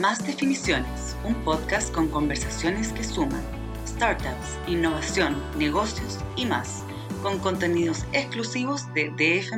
Más Definiciones, un podcast con conversaciones que suman startups, innovación, negocios y más, con contenidos exclusivos de DF.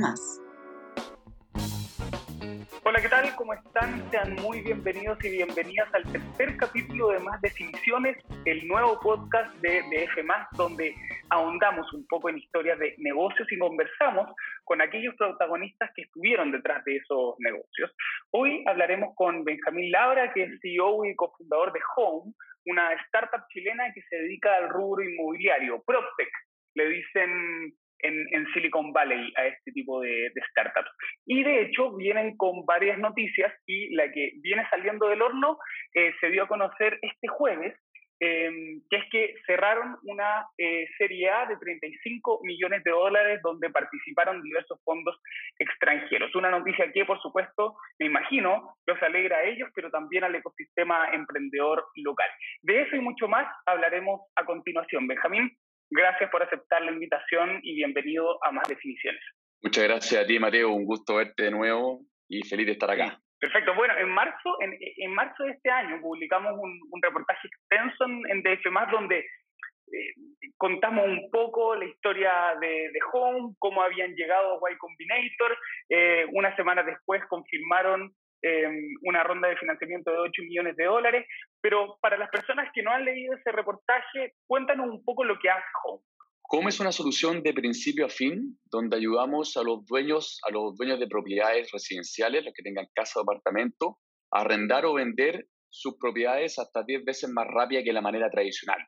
Hola, ¿qué tal? ¿Cómo están? Sean muy bienvenidos y bienvenidas al tercer capítulo de Más Definiciones, el nuevo podcast de DF, donde ahondamos un poco en historias de negocios y conversamos con aquellos protagonistas que estuvieron detrás de esos negocios. Hoy hablaremos con Benjamín Labra, que es CEO y cofundador de Home, una startup chilena que se dedica al rubro inmobiliario, PropTech. Le dicen en, Silicon Valley a este tipo de, startups. Y de hecho vienen con varias noticias y la que viene saliendo del horno eh, se dio a conocer este jueves, em, que es que cerraron una eh, serie A de 35 millones de dólares donde participaron diversos fondos extranjeros. Una noticia que, por supuesto, me imagino, los alegra a ellos, pero también al ecosistema emprendedor local. De eso y mucho más hablaremos a continuación. Benjamín, Gracias por aceptar la invitación y bienvenido a Más Definiciones. Muchas gracias a ti, Mateo. Un gusto verte de nuevo y feliz de estar acá. Perfecto. Bueno, en marzo, en, en marzo de este año publicamos un, reportaje extenso en, en DF, donde eh, contamos un poco la historia de, Home, cómo habían llegado a Y Combinator. Eh, una semana después confirmaron Em, una ronda de financiamiento de 8 millones de dólares, pero para las personas que no han leído ese reportaje, cuéntanos un poco lo que hace Home. Home es una solución de principio a fin, donde ayudamos a los dueños, a los dueños de propiedades residenciales, los que tengan casa o apartamento, a arrendar o vender sus propiedades hasta 10 veces más rápida que la manera tradicional.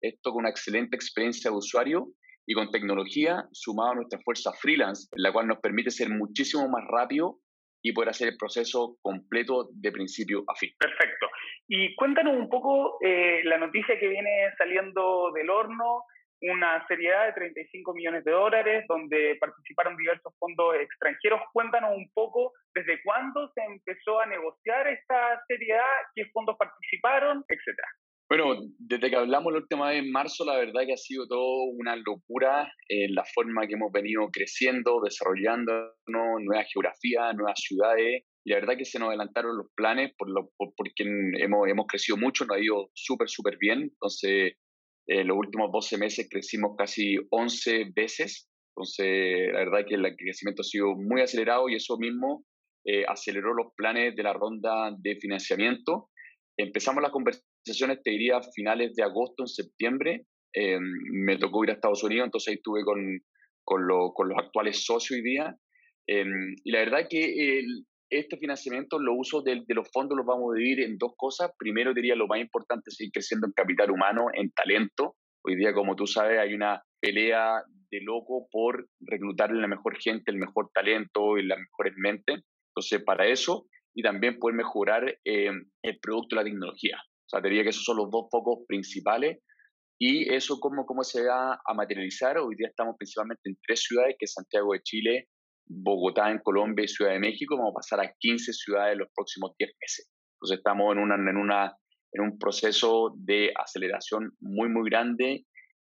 Esto con una excelente experiencia de usuario y con tecnología sumado a nuestra fuerza freelance, la cual nos permite ser muchísimo más rápido y poder hacer el proceso completo de principio a fin. Perfecto. Y cuéntanos un poco eh, la noticia que viene saliendo del horno, una seriedad de 35 millones de dólares, donde participaron diversos fondos extranjeros. Cuéntanos un poco desde cuándo se empezó a negociar esta seriedad, qué fondos participaron, etcétera. Bueno, desde que hablamos la última vez en marzo, la verdad que ha sido todo una locura en la forma que hemos venido creciendo, desarrollando nuevas geografías, nuevas ciudades. La verdad que se nos adelantaron los planes por lo, porque hemos, hemos crecido mucho, nos ha ido súper, súper bien. Entonces, en los últimos 12 meses crecimos casi 11 veces. Entonces, la verdad que el crecimiento ha sido muy acelerado y eso mismo eh, aceleró los planes de la ronda de financiamiento. Empezamos la conversación sesiones, te diría, finales de agosto, en septiembre. Eh, me tocó ir a Estados Unidos, entonces ahí estuve con, con, con los actuales socios hoy día. Eh, y la verdad que este financiamiento, lo uso de, los fondos, los vamos a dividir en dos cosas. Primero, diría, lo más importante seguir creciendo en capital humano, en talento. Hoy día, como tú sabes, hay una pelea de loco por reclutar la mejor gente, el mejor talento y las mejores mentes. Entonces, para eso, y también poder mejorar eh, el producto y la tecnología. O sea, diría que esos son los dos focos principales. Y eso, ¿cómo, cómo se va a materializar? Hoy día estamos principalmente en tres ciudades, que es Santiago de Chile, Bogotá en Colombia y Ciudad de México. Vamos a pasar a 15 ciudades en los próximos 10 meses. Entonces estamos en, una, en, una, en un proceso de aceleración muy, muy grande,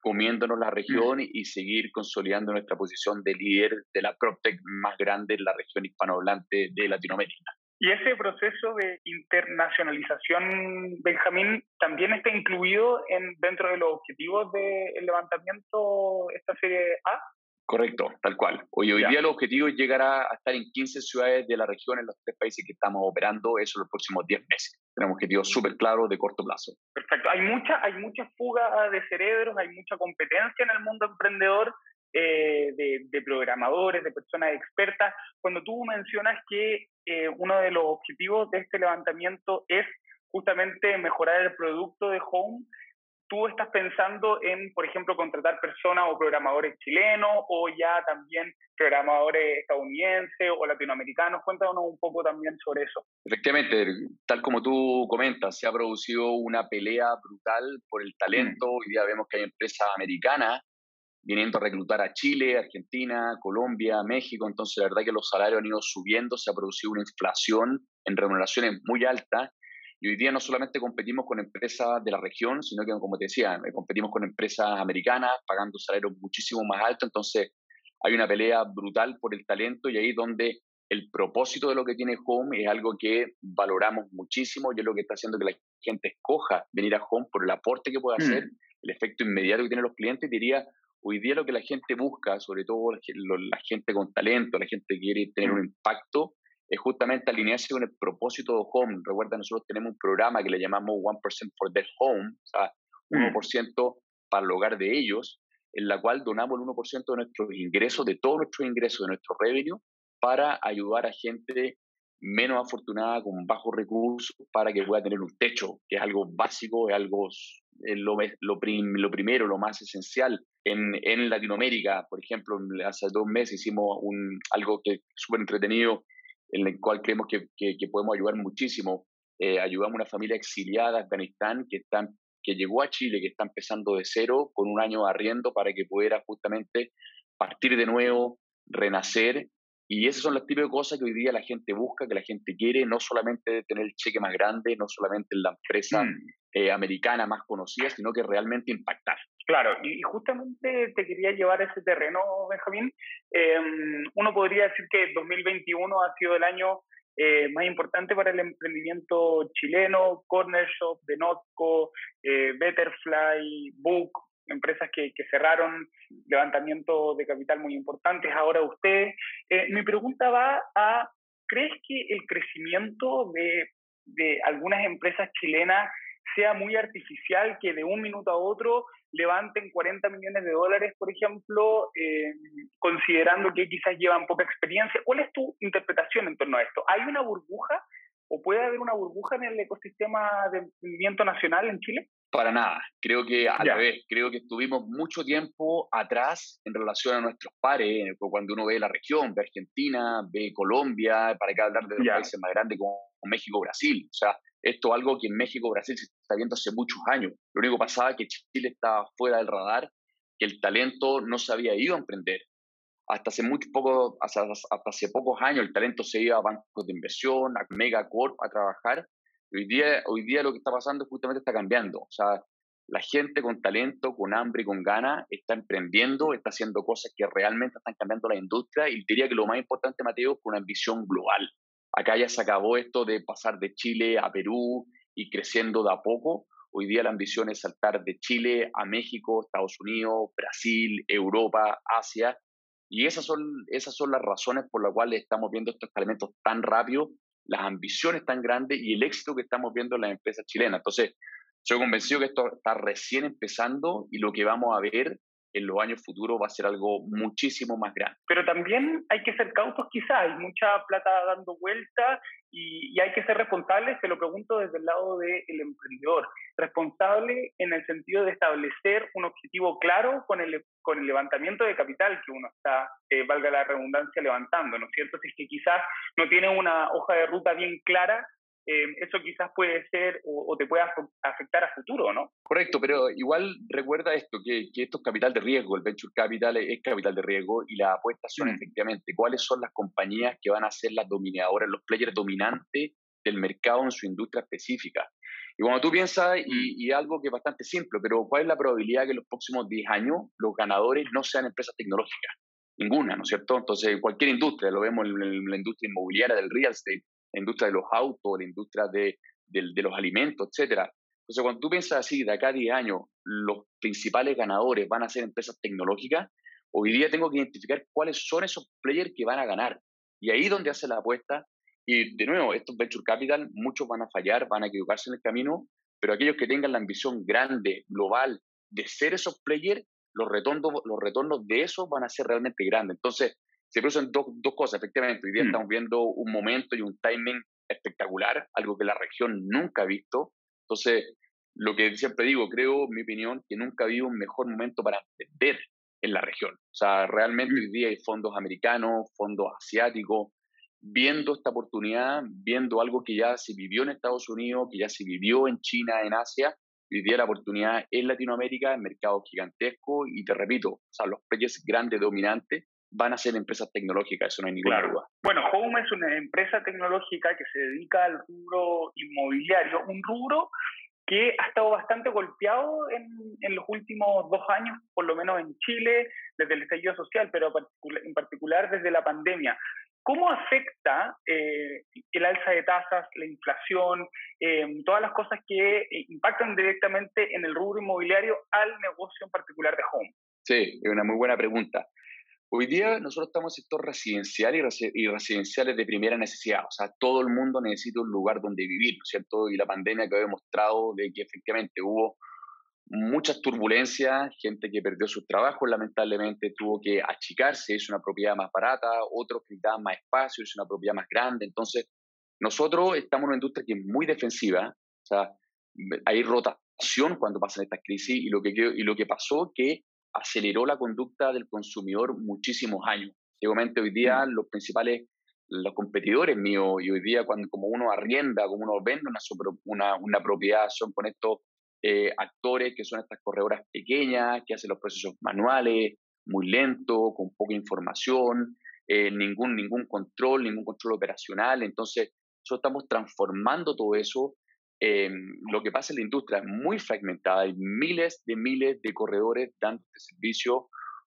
comiéndonos la región mm. y seguir consolidando nuestra posición de líder de la PropTech más grande en la región hispanohablante de Latinoamérica. Y ese proceso de internacionalización, Benjamín, también está incluido en, dentro de los objetivos del levantamiento esta serie A. Correcto, tal cual. Hoy, hoy día el objetivo es llegar a, estar en 15 ciudades de la región en los tres países que estamos operando, eso en los próximos 10 meses. Tenemos objetivos súper claros de corto plazo. Perfecto. Hay mucha, hay mucha fuga de cerebros, hay mucha competencia en el mundo emprendedor eh, de, programadores, de personas expertas. Cuando tú mencionas que eh, uno de los objetivos de este levantamiento es justamente mejorar el producto de Home, tú estás pensando en, por ejemplo, contratar personas o programadores chilenos o ya también programadores estadounidenses o latinoamericanos. Cuéntanos un poco también sobre eso. Efectivamente, tal como tú comentas, se ha producido una pelea brutal por el talento. Mm. Hoy día vemos que hay empresas americanas viniendo a reclutar a Chile, Argentina, Colombia, México. Entonces, la verdad que los salarios han ido subiendo, se ha producido una inflación en remuneraciones muy alta. Y hoy día no solamente competimos con empresas de la región, sino que, como te decía, eh, competimos con empresas americanas pagando salarios muchísimo más altos. Entonces, hay una pelea brutal por el talento y ahí es donde el propósito de lo que tiene Home es algo que valoramos muchísimo y es lo que está haciendo que la gente escoja venir a Home por el aporte que puede hacer, mm. el efecto inmediato que tienen los clientes. Diría, hoy día lo que la gente busca, sobre todo la gente con talento, la gente que quiere tener un impacto, es justamente alinearse con el propósito de Home. Recuerda, nosotros tenemos un programa que le llamamos 1% for their Home, o sea, 1% mm. para el hogar de ellos, en la cual donamos el 1% de nuestros ingresos, de todos nuestros ingresos, de nuestro revenue, para ayudar a gente menos afortunada, con bajos recursos, para que pueda tener un techo, que es algo básico, es algo lo, lo, lo primero, lo más esencial. En, en, Latinoamérica, por ejemplo, hace dos meses hicimos un, algo que es súper entretenido, en el cual creemos que, que, podemos ayudar muchísimo. Eh, ayudamos a una familia exiliada de Afganistán que, están, que llegó a Chile, que está empezando de cero, con un año de arriendo para que pudiera justamente partir de nuevo, renacer y esas son las típicas cosas que hoy día la gente busca, que la gente quiere, no solamente tener el cheque más grande, no solamente en la empresa mm. eh, americana más conocida, sino que realmente impactar. Claro, y, justamente te quería llevar a ese terreno, Benjamín. Em, uno podría decir que 2021 ha sido el año eh, más importante para el emprendimiento chileno, Corner Shop, Denotco, eh, Betterfly, Book, empresas que, cerraron, levantamiento de capital muy importantes, ahora usted. Eh, mi pregunta va a, ¿crees que el crecimiento de, de algunas empresas chilenas sea muy artificial, que de un minuto a otro levanten 40 millones de dólares, por ejemplo, eh, considerando que quizás llevan poca experiencia. ¿Cuál es tu interpretación en torno a esto? ¿Hay una burbuja o puede haber una burbuja en el ecosistema de emprendimiento nacional en Chile? Para nada, creo que a la vez, creo que estuvimos mucho tiempo atrás en relación a nuestros pares, cuando uno ve la región, ve Argentina, ve Colombia, para qué hablar de los países más grandes como México, Brasil, o sea, esto es algo que en México, Brasil se está viendo hace muchos años. Lo único que pasaba es que Chile estaba fuera del radar, que el talento no se había ido a emprender. Hasta hace, muy poco, hasta, hace pocos años el talento se iba a bancos de inversión, a megacorp a trabajar, Hoy día, hoy día lo que está pasando justamente está cambiando. O sea, la gente con talento, con hambre y con ganas está emprendiendo, está haciendo cosas que realmente están cambiando la industria y diría que lo más importante, Mateo, es una visión global. Acá ya se acabó esto de pasar de Chile a Perú y creciendo de a poco. Hoy día la ambición es saltar de Chile a México, Estados Unidos, Brasil, Europa, Asia. Y esas son, esas son las razones por las cuales estamos viendo estos elementos tan rápido las ambiciones tan grandes y el éxito que estamos viendo en las empresas chilenas. Entonces, soy convencido que esto está recién empezando y lo que vamos a ver en los años futuros va a ser algo muchísimo más grande. Pero también hay que ser cautos quizás, hay mucha plata dando vuelta y, hay que ser responsables, te lo pregunto desde el lado del emprendedor, responsable en el sentido de establecer un objetivo claro con el, con el levantamiento de capital que uno está, eh, valga la redundancia, levantando, ¿no es cierto? Si es que quizás no tiene una hoja de ruta bien clara eh, eso quizás puede ser o, te pueda afectar a futuro, ¿no? Correcto, pero igual recuerda esto, que, esto es capital de riesgo, el venture capital es, capital de riesgo y las apuestas son mm. efectivamente cuáles son las compañías que van a ser las dominadoras, los players dominantes del mercado en su industria específica. Y cuando tú piensas, y, mm. y, algo que es bastante simple, pero ¿cuál es la probabilidad que en los próximos 10 años los ganadores no sean empresas tecnológicas? Ninguna, ¿no es cierto? Entonces, cualquier industria, lo vemos en la industria inmobiliaria del real estate, la industria de los autos, la industria de, los alimentos, etcétera. Entonces, cuando tú piensas así, de acá a 10 años, los principales ganadores van a ser empresas tecnológicas, hoy día tengo que identificar cuáles son esos players que van a ganar. Y ahí es donde hace la apuesta. Y de nuevo, estos venture capital, muchos van a fallar, van a equivocarse en el camino, pero aquellos que tengan la ambición grande, global, de ser esos players, los retornos, los retornos de eso van a ser realmente grandes. Entonces, se producen dos, dos cosas, efectivamente. Hoy día mm. estamos viendo un momento y un timing espectacular, algo que la región nunca ha visto. Entonces, lo que siempre digo, creo, mi opinión, que nunca ha habido un mejor momento para emprender en la región. O sea, realmente hoy día hay fondos americanos, fondos asiáticos, viendo esta oportunidad, viendo algo que ya se vivió en Estados Unidos, que ya se vivió en China, en Asia. Hoy día la oportunidad en Latinoamérica, en mercados gigantescos, y te repito, o sea, los precios grandes, dominantes, van a ser empresas tecnológicas, eso no hay ninguna duda. Bueno, Home es una empresa tecnológica que se dedica al rubro inmobiliario, un rubro que ha estado bastante golpeado en, en, los últimos dos años, por lo menos en Chile, desde el estallido social, pero en particular desde la pandemia. ¿Cómo afecta eh, el alza de tasas, la inflación, eh, todas las cosas que eh, impactan directamente en el rubro inmobiliario al negocio en particular de Home? Sí, es una muy buena pregunta. Hoy día nosotros estamos en el sector residencial y, residenciales de primera necesidad. O sea, todo el mundo necesita un lugar donde vivir, ¿no es cierto? Y la pandemia que ha demostrado de que efectivamente hubo muchas turbulencias, gente que perdió sus trabajos, lamentablemente tuvo que achicarse, es una propiedad más barata, otros que necesitaban más espacio, es una propiedad más grande. Entonces, nosotros estamos en una industria que es muy defensiva, o sea, hay rotación cuando pasan estas crisis y lo que, y lo que pasó que aceleró la conducta del consumidor muchísimos años. Igualmente hoy día mm. los principales, los competidores míos, y hoy día cuando como uno arrienda, como uno vende una, una, una propiedad, son con estos eh, actores que son estas corredoras pequeñas, que hacen los procesos manuales, muy lento, con poca información, eh, ningún, ningún control, ningún control operacional. Entonces, nosotros estamos transformando todo eso. Lo que pasa en la industria es muy fragmentada, hay miles de miles de corredores dando este servicio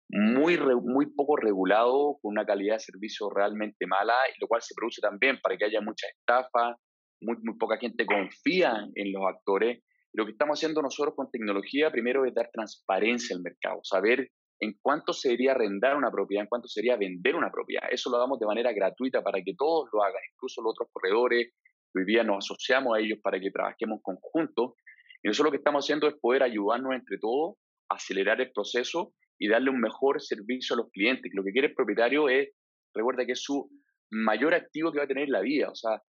muy, muy poco regulado, con una calidad de servicio realmente mala, y lo cual se produce también para que haya mucha estafa, muy, muy poca gente confía en los actores lo que estamos haciendo nosotros con tecnología, primero es dar transparencia al mercado, saber en cuánto sería arrendar una propiedad, en cuánto sería vender una propiedad. Eso lo damos de manera gratuita para que todos lo hagan, incluso los otros corredores. Hoy día nos asociamos a ellos para que trabajemos conjuntos. Y nosotros lo que estamos haciendo es poder ayudarnos entre todos, acelerar el proceso y darle un mejor servicio a los clientes. Lo que quiere el propietario es, recuerda que es su mayor activo que va a tener en la vida. O sea,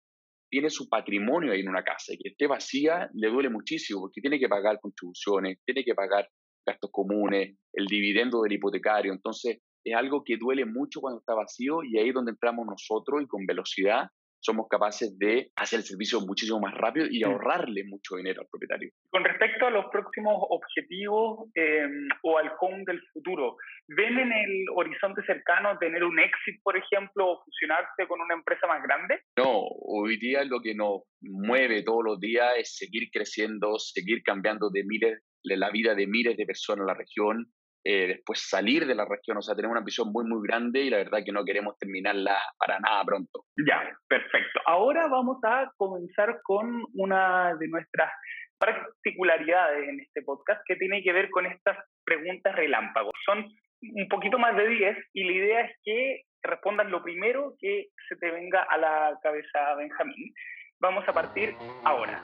tiene su patrimonio ahí en una casa y que esté vacía le duele muchísimo porque tiene que pagar contribuciones, tiene que pagar gastos comunes, el dividendo del hipotecario. Entonces, es algo que duele mucho cuando está vacío y ahí es donde entramos nosotros y con velocidad somos capaces de hacer el servicio muchísimo más rápido y ahorrarle mucho dinero al propietario. Con respecto a los próximos objetivos eh, o al home del futuro, ¿ven en el horizonte cercano tener un éxito, por ejemplo, o fusionarse con una empresa más grande? No, hoy día lo que nos mueve todos los días es seguir creciendo, seguir cambiando de miles, la vida de miles de personas en la región, eh, después salir de la región. O sea, tenemos una visión muy, muy grande y la verdad que no queremos terminarla para nada pronto. Ya, perfecto. Ahora vamos a comenzar con una de nuestras particularidades en este podcast que tiene que ver con estas preguntas relámpagos. Son un poquito más de 10 y la idea es que respondas lo primero que se te venga a la cabeza, Benjamín. Vamos a partir ahora.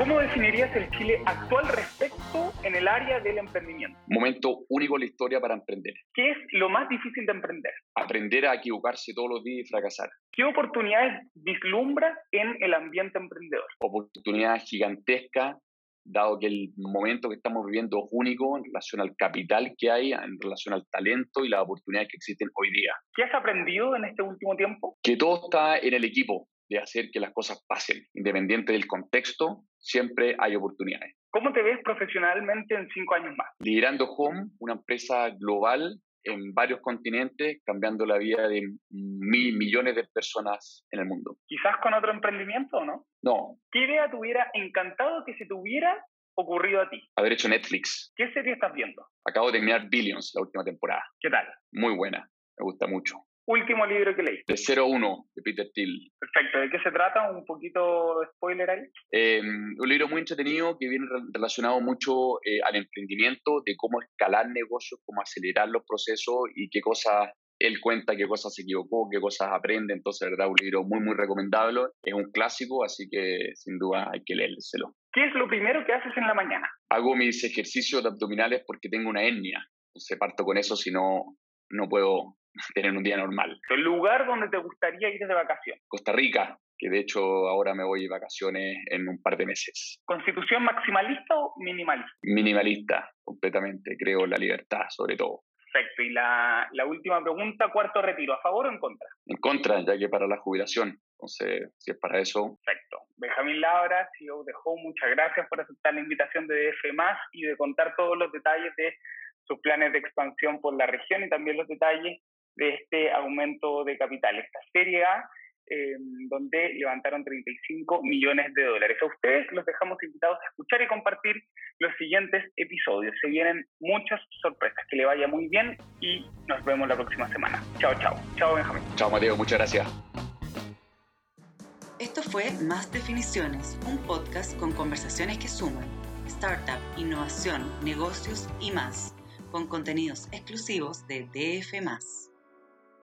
¿Cómo definirías el Chile actual respecto en el área del emprendimiento? Momento único en la historia para emprender. ¿Qué es lo más difícil de emprender? Aprender a equivocarse todos los días y fracasar. ¿Qué oportunidades vislumbras en el ambiente emprendedor? Oportunidades gigantescas, dado que el momento que estamos viviendo es único en relación al capital que hay, en relación al talento y las oportunidades que existen hoy día. ¿Qué has aprendido en este último tiempo? Que todo está en el equipo de hacer que las cosas pasen. Independiente del contexto, siempre hay oportunidades. ¿Cómo te ves profesionalmente en cinco años más? Liderando Home, una empresa global en varios continentes, cambiando la vida de mil millones de personas en el mundo. ¿Quizás con otro emprendimiento o no? No. ¿Qué idea te hubiera encantado que se te hubiera ocurrido a ti? Haber hecho Netflix. ¿Qué serie estás viendo? Acabo de terminar Billions, la última temporada. ¿Qué tal? Muy buena, me gusta mucho último libro que leí? De 01, de Peter Thiel. Perfecto. ¿De qué se trata? Un poquito de spoiler ahí. Eh, un libro muy entretenido que viene relacionado mucho eh, al emprendimiento, de cómo escalar negocios, cómo acelerar los procesos y qué cosas él cuenta, qué cosas se equivocó, qué cosas aprende. Entonces, verdad, un libro muy, muy recomendable. Es un clásico, así que sin duda hay que leérselo. ¿Qué es lo primero que haces en la mañana? Hago mis ejercicios de abdominales porque tengo una hernia. Entonces parto con eso, si no, no puedo tener un día normal. ¿El lugar donde te gustaría ir de vacaciones? Costa Rica, que de hecho ahora me voy de vacaciones en un par de meses. ¿Constitución maximalista o minimalista? Minimalista, completamente. Creo en la libertad, sobre todo. Perfecto. Y la, la, última pregunta, cuarto retiro, ¿a favor o en contra? En contra, ya que para la jubilación. Entonces, si es para eso. Perfecto. Benjamín Labra, CEO de Home, muchas gracias por aceptar la invitación de DF y de contar todos los detalles de sus planes de expansión por la región y también los detalles de este aumento de capital. Esta Serie A em, donde levantaron 35 millones de dólares. A ustedes los dejamos invitados a escuchar y compartir los siguientes episodios. Se vienen muchas sorpresas. Que le vaya muy bien y nos vemos la próxima semana. Chao, chao. Chao, Benjamín. Chao, Mateo. Muchas gracias. Esto fue Más Definiciones, un podcast con conversaciones que suman startup, innovación, negocios y más, con contenidos exclusivos de DF.